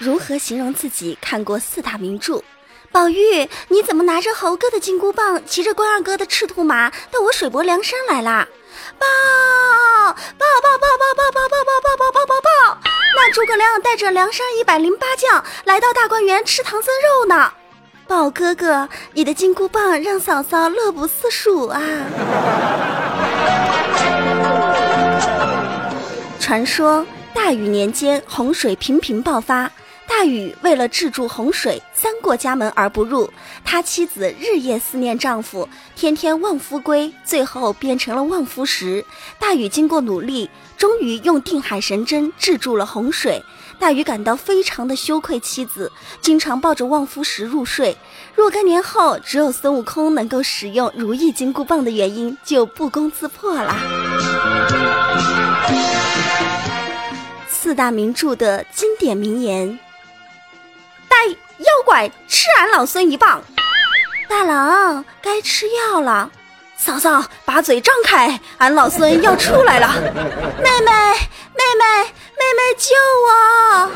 如何形容自己看过四大名著？宝玉，你怎么拿着猴哥的金箍棒，骑着关二哥的赤兔马，到我水泊梁山来啦？报报报报报报报报报报报报报！那诸葛亮带着梁山一百零八将来到大观园吃唐僧肉呢。宝哥哥，你的金箍棒让嫂嫂乐不思蜀啊！传说大禹年间洪水频频爆发。大禹为了治住洪水，三过家门而不入。他妻子日夜思念丈夫，天天望夫归，最后变成了望夫石。大禹经过努力，终于用定海神针治住了洪水。大禹感到非常的羞愧，妻子经常抱着望夫石入睡。若干年后，只有孙悟空能够使用如意金箍棒的原因就不攻自破了。四大名著的经典名言。妖怪，吃俺老孙一棒！大郎，该吃药了。嫂嫂，把嘴张开，俺老孙要出来了。妹妹，妹妹，妹妹，救我！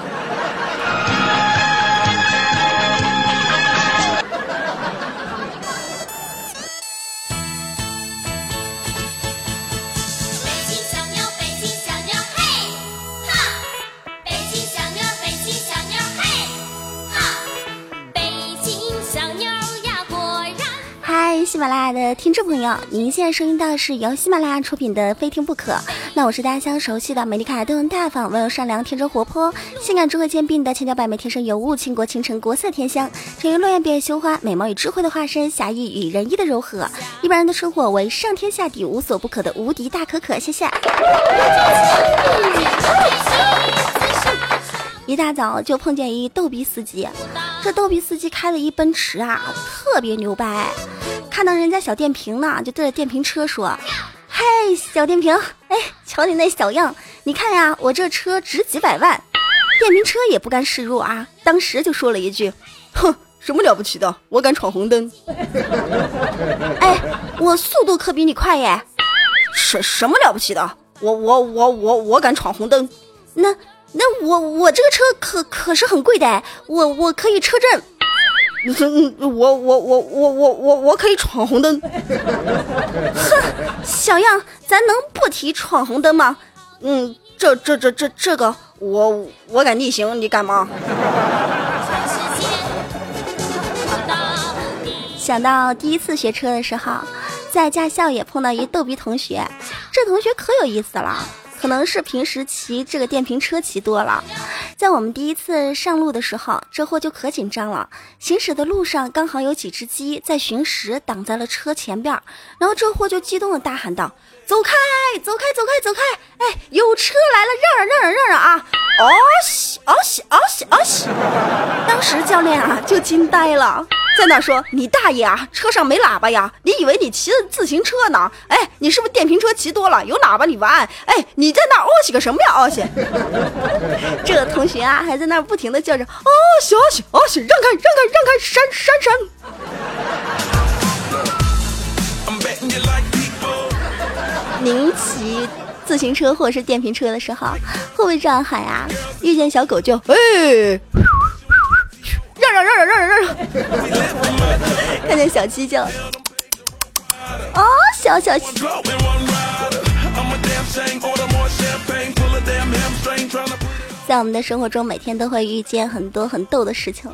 喜马拉雅的听众朋友，您现在收听到的是由喜马拉雅出品的《非听不可》。那我是大家相熟悉的美丽可爱、动人大方、温柔善良、天真活泼、性感智慧兼并的千娇百媚、天生尤物、倾国倾城、国色天香、沉鱼落雁、闭月羞花、美貌与智慧的化身、侠义与仁义的柔和、一般人的生活为上天下地无所不可的无敌大可可。谢谢。一大早就碰见一逗逼司机，这逗逼司机开了一奔驰啊，特别牛掰。看到人家小电瓶呢，就对着电瓶车说：“嘿，小电瓶，哎，瞧你那小样，你看呀，我这车值几百万。”电瓶车也不甘示弱啊，当时就说了一句：“哼，什么了不起的？我敢闯红灯。”哎，我速度可比你快耶！什什么了不起的？我我我我我敢闯红灯？那那我我这个车可可是很贵的，我我可以车震。嗯，我我我我我我我可以闯红灯。哼，小样，咱能不提闯红灯吗？嗯，这这这这这个，我我敢逆行，你敢吗？想到第一次学车的时候，在驾校也碰到一逗逼同学，这同学可有意思了。可能是平时骑这个电瓶车骑多了，在我们第一次上路的时候，这货就可紧张了。行驶的路上刚好有几只鸡在寻食，挡在了车前边，然后这货就激动的大喊道：“走开，走开，走开，走开！哎，有车来了，让让让让让让啊！”哦西哦西哦西哦西，当时教练啊就惊呆了。在那说你大爷啊！车上没喇叭呀？你以为你骑的自行车呢？哎，你是不是电瓶车骑多了？有喇叭你玩？哎，你在那哦西个什么呀？哦西！这个同学啊，还在那不停的叫着哦西哦西哦西，让开让开让开，闪闪闪！您骑自行车或者是电瓶车的时候，会不会这样喊呀？遇见小狗就哎。让让让让！看见小鸡就，哦，小小鸡。在我们的生活中，每天都会遇见很多很逗的事情。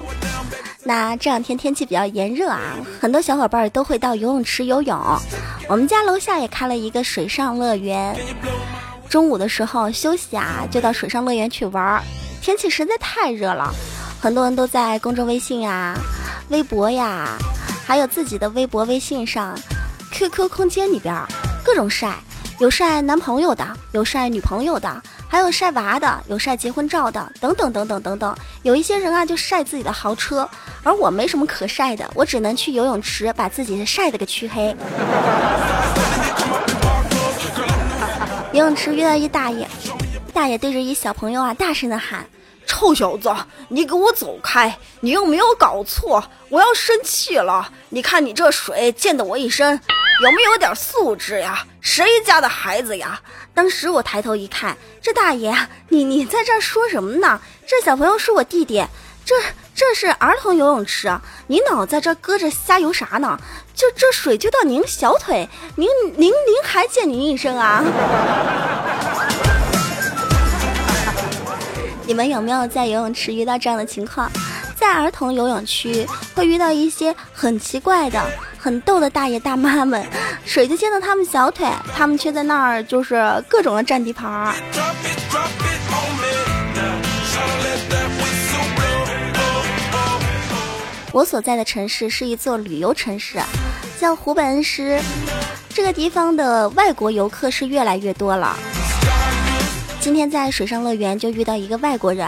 那这两天天气比较炎热啊，很多小伙伴都会到游泳池游泳。我们家楼下也开了一个水上乐园，中午的时候休息啊，就到水上乐园去玩。天气实在太热了。很多人都在公众微信呀、微博呀，还有自己的微博、微信上、QQ 空间里边各种晒，有晒男朋友的，有晒女朋友的，还有晒娃的，有晒结婚照的，等等等等等等。有一些人啊，就晒自己的豪车，而我没什么可晒的，我只能去游泳池把自己晒的给黢黑。游泳池遇到一大爷，大爷对着一小朋友啊，大声的喊。臭小子，你给我走开！你又没有搞错，我要生气了。你看你这水溅得我一身，有没有点素质呀？谁家的孩子呀？当时我抬头一看，这大爷，你你在这说什么呢？这小朋友是我弟弟，这这是儿童游泳池，你老在这搁着瞎游啥呢？就这水就到您小腿，您您您还见您一身啊？你们有没有在游泳池遇到这样的情况？在儿童游泳区会遇到一些很奇怪的、很逗的大爷大妈们，水就溅到他们小腿，他们却在那儿就是各种的占地盘儿。我所在的城市是一座旅游城市，像湖北恩施这个地方的外国游客是越来越多了。今天在水上乐园就遇到一个外国人。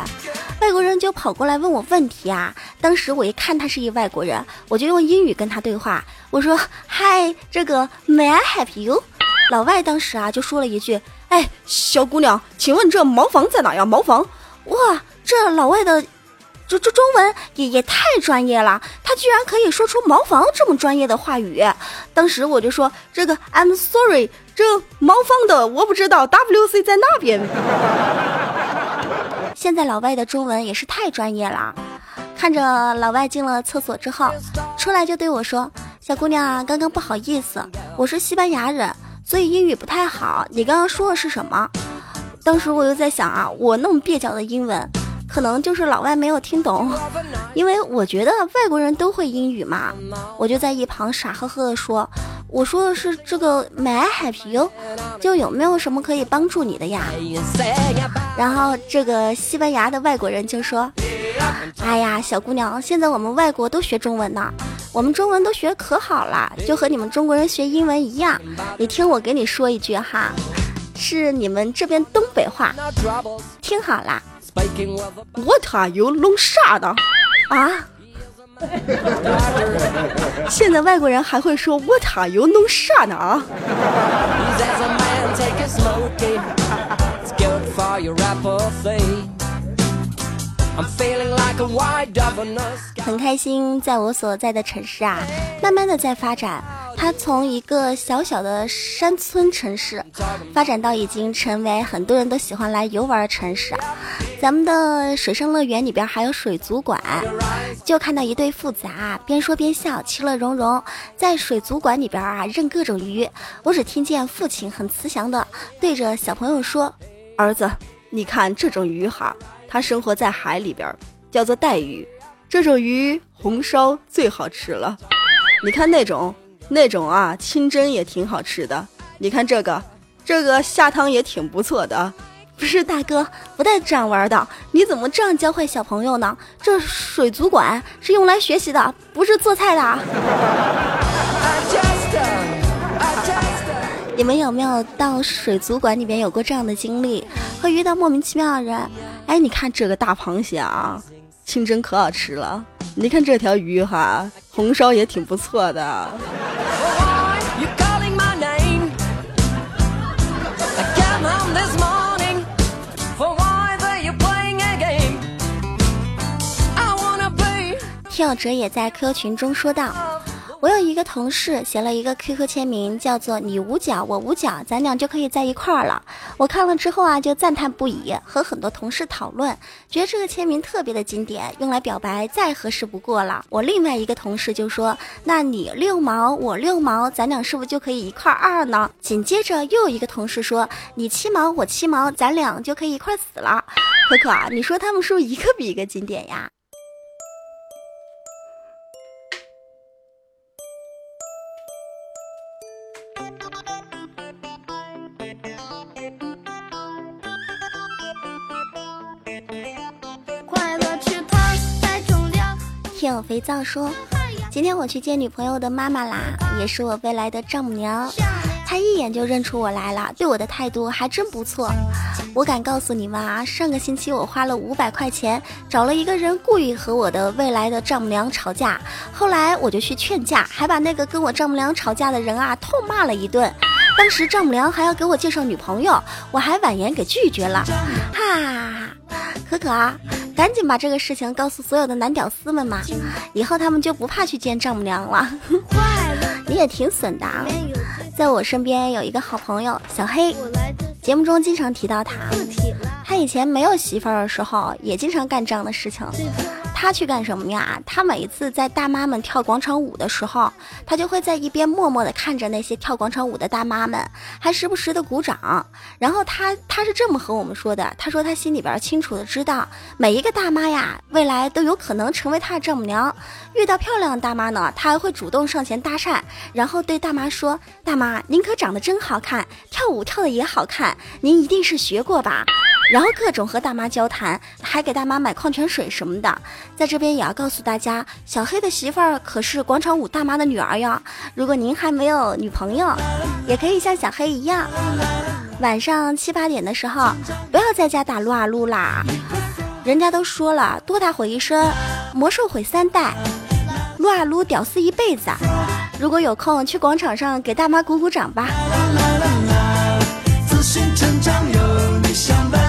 外国人就跑过来问我问题啊！当时我一看他是一外国人，我就用英语跟他对话。我说：“Hi，这个 May I help you？” 老外当时啊就说了一句：“哎，小姑娘，请问这茅房在哪呀？茅房？”哇，这老外的这这中文也也太专业了，他居然可以说出茅房这么专业的话语。当时我就说：“这个 I'm sorry，这茅房的我不知道，WC 在那边。”现在老外的中文也是太专业了。看着老外进了厕所之后，出来就对我说：“小姑娘，刚刚不好意思，我是西班牙人，所以英语不太好。你刚刚说的是什么？”当时我就在想啊，我那么蹩脚的英文，可能就是老外没有听懂，因为我觉得外国人都会英语嘛。我就在一旁傻呵呵的说。我说的是这个 May I help you？就有没有什么可以帮助你的呀？然后这个西班牙的外国人就说：“哎呀，小姑娘，现在我们外国都学中文呢，我们中文都学可好了，就和你们中国人学英文一样。你听我给你说一句哈，是你们这边东北话，听好了。我他又弄啥的啊？”现在外国人还会说 What are you 弄啥呢啊？很开心，在我所在的城市啊，慢慢的在发展。它从一个小小的山村城市，发展到已经成为很多人都喜欢来游玩的城市。咱们的水上乐园里边还有水族馆，就看到一对父子啊，边说边笑，其乐融融，在水族馆里边啊认各种鱼。我只听见父亲很慈祥的对着小朋友说：“儿子，你看这种鱼哈，它生活在海里边，叫做带鱼。这种鱼红烧最好吃了。你看那种。”那种啊，清蒸也挺好吃的。你看这个，这个下汤也挺不错的。不是大哥，不带这样玩的。你怎么这样教坏小朋友呢？这水族馆是用来学习的，不是做菜的。你们有没有到水族馆里面有过这样的经历？会遇到莫名其妙的人？哎，你看这个大螃蟹啊，清蒸可好吃了。你看这条鱼哈，红烧也挺不错的。跳哲也在 QQ 群中说道：“我有一个同事写了一个 QQ 签名，叫做‘你捂脚，我捂脚，咱俩就可以在一块儿了’。我看了之后啊，就赞叹不已，和很多同事讨论，觉得这个签名特别的经典，用来表白再合适不过了。我另外一个同事就说：‘那你六毛，我六毛，咱俩是不是就可以一块二呢？’紧接着又有一个同事说：‘你七毛，我七毛，咱俩就可以一块死了。’可可，你说他们是不是一个比一个经典呀？”肥皂说，今天我去见女朋友的妈妈啦，也是我未来的丈母娘。她一眼就认出我来了，对我的态度还真不错。我敢告诉你们啊，上个星期我花了五百块钱找了一个人，故意和我的未来的丈母娘吵架。后来我就去劝架，还把那个跟我丈母娘吵架的人啊痛骂了一顿。当时丈母娘还要给我介绍女朋友，我还婉言给拒绝了。哈，可可啊。赶紧把这个事情告诉所有的男屌丝们嘛，以后他们就不怕去见丈母娘了。你也挺损的啊。在我身边有一个好朋友小黑，节目中经常提到他。他以前没有媳妇儿的时候，也经常干这样的事情。他去干什么呀？他每一次在大妈们跳广场舞的时候，他就会在一边默默地看着那些跳广场舞的大妈们，还时不时的鼓掌。然后他他是这么和我们说的：他说他心里边清楚的知道，每一个大妈呀，未来都有可能成为他的丈母娘。遇到漂亮的大妈呢，他还会主动上前搭讪，然后对大妈说：“大妈，您可长得真好看，跳舞跳的也好看，您一定是学过吧？”然后各种和大妈交谈，还给大妈买矿泉水什么的。在这边也要告诉大家，小黑的媳妇儿可是广场舞大妈的女儿哟。如果您还没有女朋友，也可以像小黑一样，晚上七八点的时候，不要在家打撸啊撸啦。人家都说了，多大毁一生，魔兽毁三代，撸啊撸屌丝一辈子。如果有空，去广场上给大妈鼓鼓掌吧。自信成长有你相伴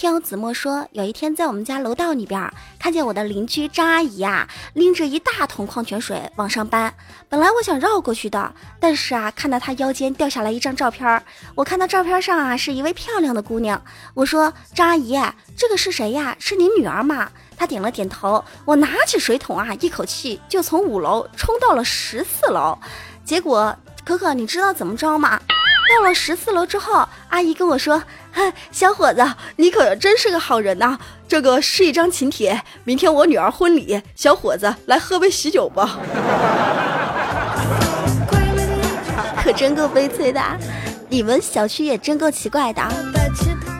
听子墨说，有一天在我们家楼道里边，看见我的邻居张阿姨啊，拎着一大桶矿泉水往上搬。本来我想绕过去的，但是啊，看到她腰间掉下来一张照片，我看到照片上啊是一位漂亮的姑娘。我说张阿姨，这个是谁呀？是您女儿吗？她点了点头。我拿起水桶啊，一口气就从五楼冲到了十四楼。结果可可，你知道怎么着吗？到了十四楼之后，阿姨跟我说：“小伙子，你可真是个好人呐！这个是一张请帖，明天我女儿婚礼，小伙子来喝杯喜酒吧。”可真够悲催的，你们小区也真够奇怪的，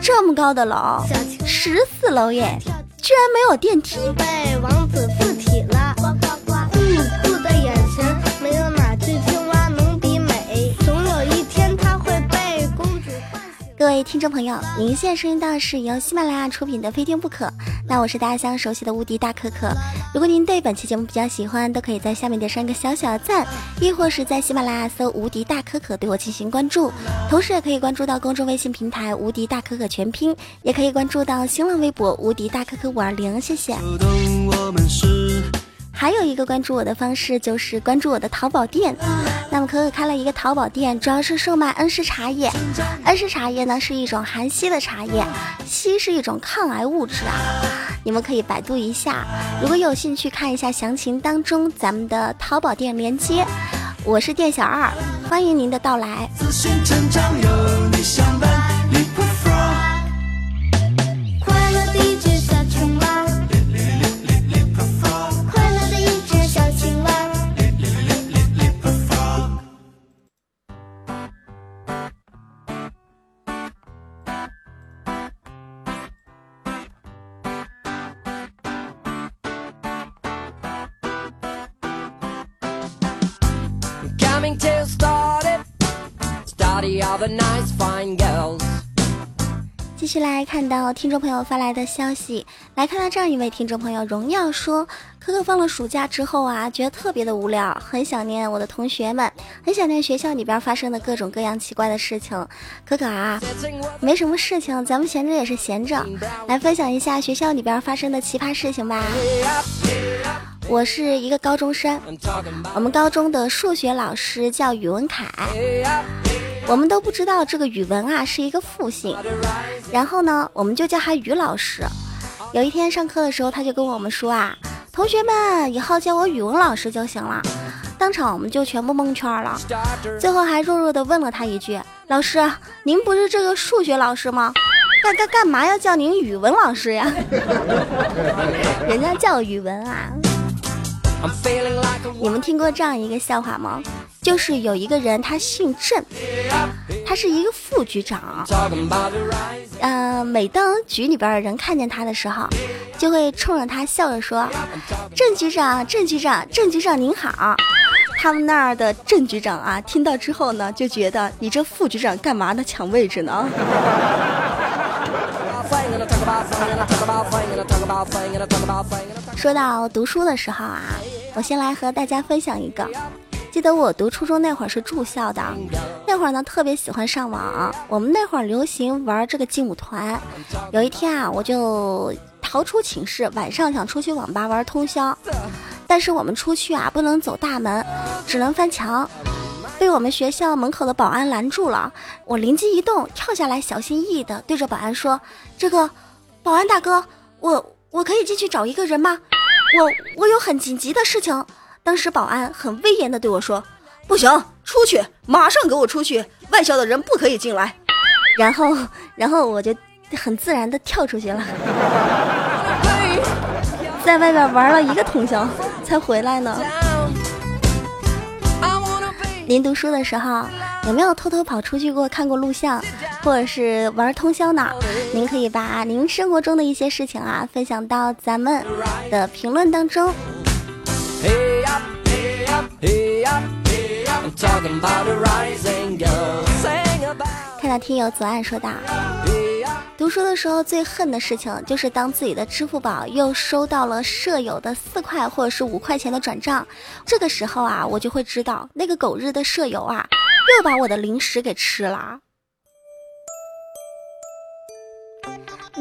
这么高的楼，十四楼耶，居然没有电梯。听众朋友，您现在收听到的是由喜马拉雅出品的《非听不可》，那我是大家相熟悉的无敌大可可。如果您对本期节目比较喜欢，都可以在下面点上一个小小的赞，亦或是在喜马拉雅搜“无敌大可可”对我进行关注，同时也可以关注到公众微信平台“无敌大可可全拼”，也可以关注到新浪微博“无敌大可可五二零”，谢谢。还有一个关注我的方式就是关注我的淘宝店。那么可可开了一个淘宝店，主要是售卖恩施茶叶。恩施茶叶呢是一种含硒的茶叶，硒是一种抗癌物质啊。你们可以百度一下，如果有兴趣看一下详情当中咱们的淘宝店链接。我是店小二，欢迎您的到来。自信成长有你相伴续来看到听众朋友发来的消息，来看到这样一位听众朋友荣耀说：“可可放了暑假之后啊，觉得特别的无聊，很想念我的同学们，很想念学校里边发生的各种各样奇怪的事情。可可啊，没什么事情，咱们闲着也是闲着，来分享一下学校里边发生的奇葩事情吧。我是一个高中生，我们高中的数学老师叫宇文凯。”我们都不知道这个语文啊是一个复姓，然后呢，我们就叫他于老师。有一天上课的时候，他就跟我们说啊：“同学们，以后叫我语文老师就行了。”当场我们就全部蒙圈了，最后还弱弱的问了他一句：“老师，您不是这个数学老师吗？干干干嘛要叫您语文老师呀？人家叫语文啊。”你们听过这样一个笑话吗？就是有一个人，他姓郑，他是一个副局长。嗯，每当局里边的人看见他的时候，就会冲着他笑着说：“郑局长，郑局长，郑局长您好。”他们那儿的郑局长啊，听到之后呢，就觉得你这副局长干嘛呢？抢位置呢？说到读书的时候啊，我先来和大家分享一个。记得我读初中那会儿是住校的，那会儿呢特别喜欢上网。我们那会儿流行玩这个劲舞团。有一天啊，我就逃出寝室，晚上想出去网吧玩通宵。但是我们出去啊不能走大门，只能翻墙，被我们学校门口的保安拦住了。我灵机一动，跳下来，小心翼翼的对着保安说：“这个，保安大哥，我我可以进去找一个人吗？我我有很紧急的事情。”当时保安很威严的对我说：“不行，出去，马上给我出去，外校的人不可以进来。”然后，然后我就很自然的跳出去了，在外边玩了一个通宵才回来呢。您读书的时候有没有偷偷跑出去过看过录像，或者是玩通宵呢？您可以把您生活中的一些事情啊分享到咱们的评论当中。看到听友左岸说道：“读书的时候最恨的事情就是当自己的支付宝又收到了舍友的四块或者是五块钱的转账，这个时候啊，我就会知道那个狗日的舍友啊，又把我的零食给吃了。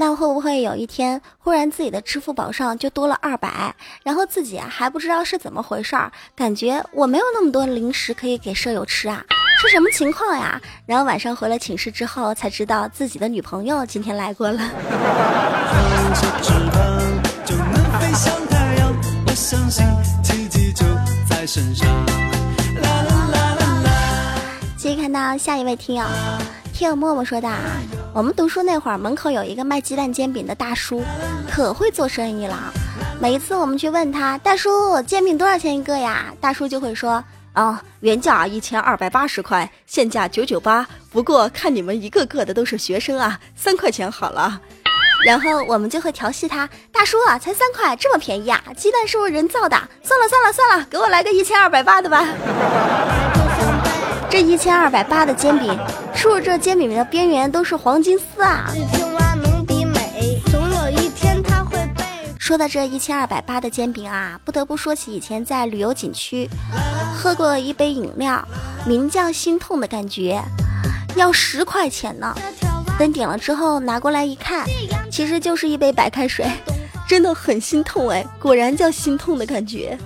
那会不会有一天忽然自己的支付宝上就多了二百，然后自己还不知道是怎么回事儿，感觉我没有那么多零食可以给舍友吃啊？”是什么情况呀？然后晚上回了寝室之后，才知道自己的女朋友今天来过了。继续看到下一位听友，听默默说的，我们读书那会儿，门口有一个卖鸡蛋煎饼的大叔，可会做生意了。每一次我们去问他，大叔煎饼多少钱一个呀？大叔就会说。哦，原价一千二百八十块，现价九九八。不过看你们一个个的都是学生啊，三块钱好了。然后我们就会调戏他，大叔啊，才三块，这么便宜啊？鸡蛋是不是人造的？算了算了算了，给我来个一千二百八的吧。这一千二百八的煎饼，是不是这煎饼的边缘都是黄金丝啊？说到这一千二百八的煎饼啊，不得不说起以前在旅游景区喝过一杯饮料，名叫心痛的感觉，要十块钱呢。等点了之后拿过来一看，其实就是一杯白开水，真的很心痛哎，果然叫心痛的感觉。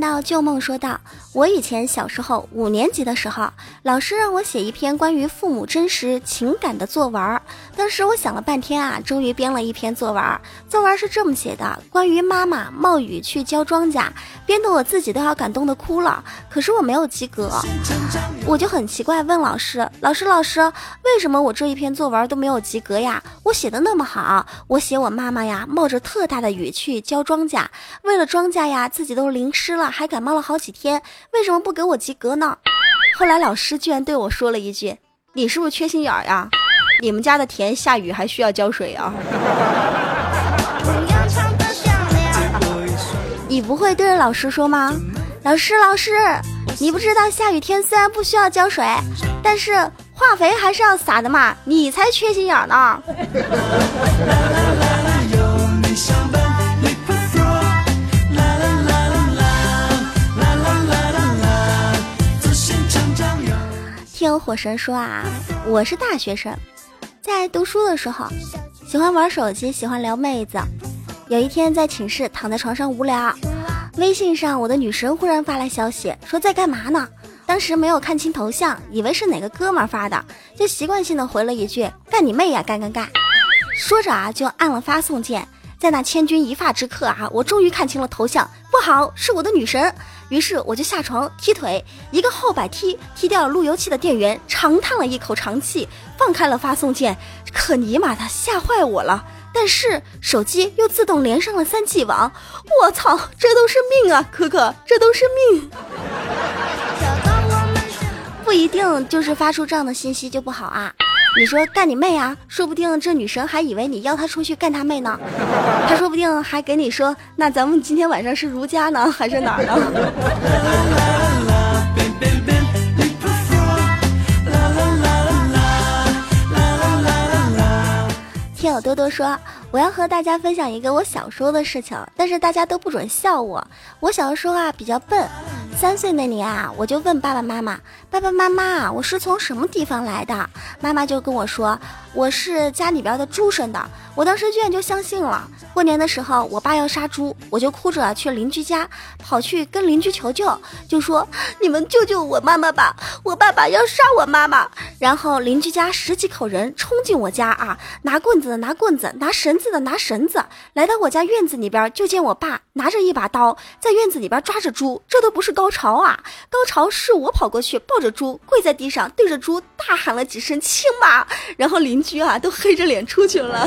到旧梦说道：“我以前小时候五年级的时候，老师让我写一篇关于父母真实情感的作文。当时我想了半天啊，终于编了一篇作文。作文是这么写的：关于妈妈冒雨去浇庄稼，编得我自己都要感动的哭了。可是我没有及格，我就很奇怪，问老师：老师，老师，为什么我这一篇作文都没有及格呀？我写的那么好，我写我妈妈呀，冒着特大的雨去浇庄稼，为了庄稼呀，自己都淋湿了。”还感冒了好几天，为什么不给我及格呢？后来老师居然对我说了一句：“你是不是缺心眼儿呀？你们家的田下雨还需要浇水啊？”你不会对着老师说吗？老师，老师，你不知道下雨天虽然不需要浇水，但是化肥还是要撒的嘛？你才缺心眼儿呢！听火神说啊，我是大学生，在读书的时候喜欢玩手机，喜欢撩妹子。有一天在寝室躺在床上无聊，微信上我的女神忽然发来消息，说在干嘛呢？当时没有看清头像，以为是哪个哥们发的，就习惯性的回了一句干你妹呀，干干干。说着啊，就按了发送键。在那千钧一发之刻啊，我终于看清了头像，不好，是我的女神。于是我就下床踢腿，一个后摆踢，踢掉了路由器的电源，长叹了一口长气，放开了发送键。可尼玛的，吓坏我了！但是手机又自动连上了三 G 网，我操，这都是命啊，可可，这都是命。不一定就是发出这样的信息就不好啊。你说干你妹啊！说不定这女神还以为你邀她出去干她妹呢，她说不定还给你说，那咱们今天晚上是如家呢，还是哪儿呢？听友多多说，我要和大家分享一个我小时候的事情，但是大家都不准笑我。我小的时候啊比较笨。三岁那年啊，我就问爸爸妈妈：“爸爸妈妈，我是从什么地方来的？”妈妈就跟我说：“我是家里边的猪生的。”我当时居然就相信了。过年的时候，我爸要杀猪，我就哭着去邻居家，跑去跟邻居求救，就说：“你们救救我妈妈吧，我爸爸要杀我妈妈。”然后邻居家十几口人冲进我家啊，拿棍子的拿棍子，拿绳子的拿绳子，来到我家院子里边，就见我爸拿着一把刀在院子里边抓着猪，这都不是高潮啊，高潮是我跑过去抱着猪跪在地上，对着猪大喊了几声“亲妈”，然后邻居啊都黑着脸出去了。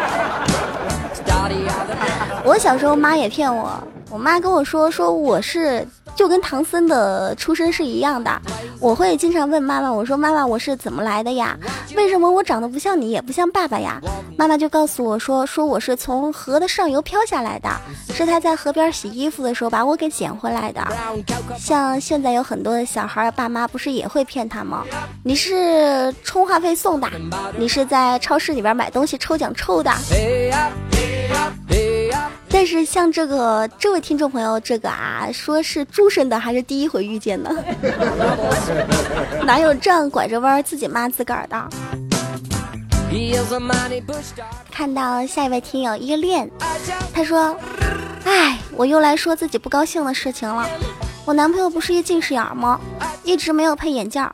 我小时候妈也骗我，我妈跟我说说我是。就跟唐僧的出身是一样的，我会经常问妈妈，我说妈妈，我是怎么来的呀？为什么我长得不像你，也不像爸爸呀？妈妈就告诉我说，说我是从河的上游漂下来的，是他在河边洗衣服的时候把我给捡回来的。像现在有很多的小孩，爸妈不是也会骗他吗？你是充话费送的，你是在超市里边买东西抽奖抽的。但是像这个这位听众朋友，这个啊，说是猪生的，还是第一回遇见呢？哪有这样拐着弯自己骂自个儿的？看到下一位听友依恋，他说：“哎，我又来说自己不高兴的事情了。我男朋友不是一近视眼吗？一直没有配眼镜。”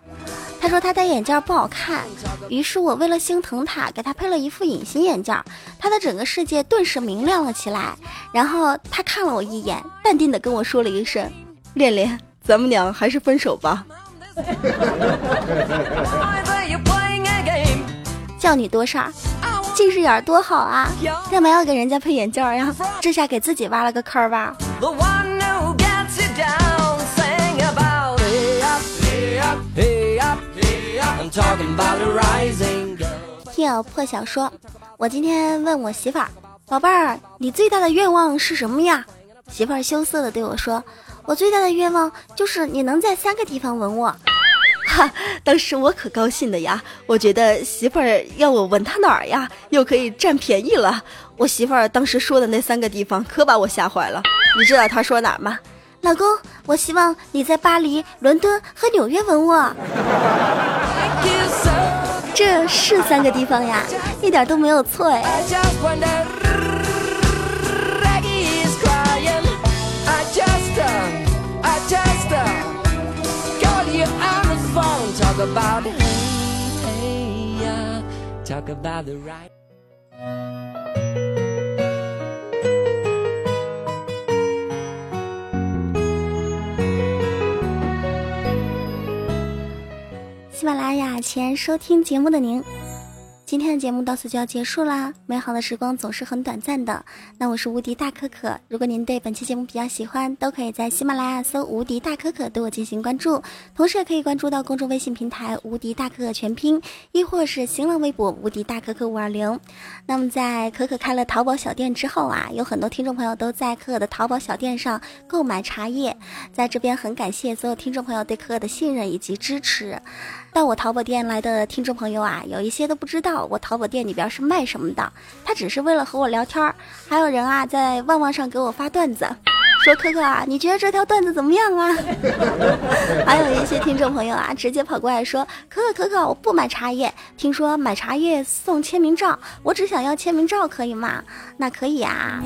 他说他戴眼镜不好看，于是我为了心疼他，给他配了一副隐形眼镜，他的整个世界顿时明亮了起来。然后他看了我一眼，淡定的跟我说了一声：“恋恋，咱们俩还是分手吧。”叫你多事儿，近视眼多好啊，干嘛要给人家配眼镜呀？这下给自己挖了个坑吧。听破晓说：“我今天问我媳妇儿，宝贝儿，你最大的愿望是什么呀？”媳妇儿羞涩的对我说：“我最大的愿望就是你能在三个地方吻我。” 哈，当时我可高兴的呀，我觉得媳妇儿要我吻她哪儿呀，又可以占便宜了。我媳妇儿当时说的那三个地方可把我吓坏了。你知道她说哪儿吗？老公，我希望你在巴黎、伦敦和纽约吻我。这是三个地方呀，一点都没有错哎。喜马拉雅前收听节目的您。今天的节目到此就要结束啦，美好的时光总是很短暂的。那我是无敌大可可，如果您对本期节目比较喜欢，都可以在喜马拉雅搜“无敌大可可”对我进行关注，同时也可以关注到公众微信平台“无敌大可可全拼”，亦或是新浪微博“无敌大可可五二零”。那么在可可开了淘宝小店之后啊，有很多听众朋友都在可可的淘宝小店上购买茶叶，在这边很感谢所有听众朋友对可可的信任以及支持。到我淘宝店来的听众朋友啊，有一些都不知道。我淘宝店里边是卖什么的？他只是为了和我聊天儿。还有人啊，在旺旺上给我发段子，说可可啊，你觉得这条段子怎么样啊？还有一些听众朋友啊，直接跑过来说，可可可可，我不买茶叶，听说买茶叶送签名照，我只想要签名照，可以吗？那可以啊。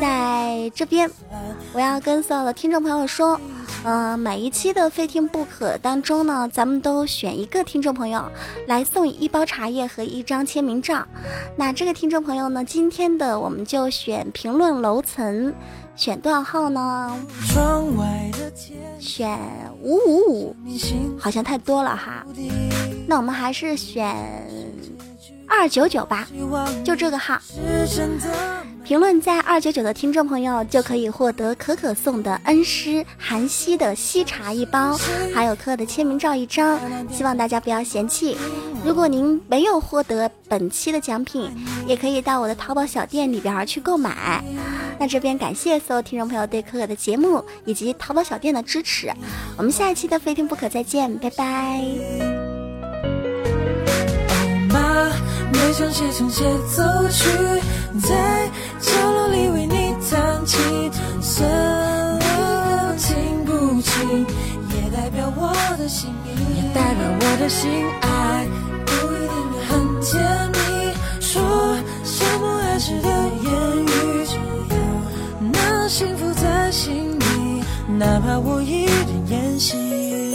在这边，我要跟所有的听众朋友说。嗯，每一期的非听不可当中呢，咱们都选一个听众朋友来送一包茶叶和一张签名照。那这个听众朋友呢，今天的我们就选评论楼层，选多少号呢？选五五五，好像太多了哈。那我们还是选。二九九吧，就这个号，评论在二九九的听众朋友就可以获得可可送的恩师韩熙的西茶一包，还有可可的签名照一张，希望大家不要嫌弃。如果您没有获得本期的奖品，也可以到我的淘宝小店里边去购买。那这边感谢所有听众朋友对可可的节目以及淘宝小店的支持，我们下一期的非听不可再见，拜拜。回想写成协奏曲，在角落里为你弹琴，算了，听不清。也代表我的心意，也代表我的心爱，不一定很甜蜜。说羡慕爱时的言语，只要那幸福在心里，哪怕我一人演戏。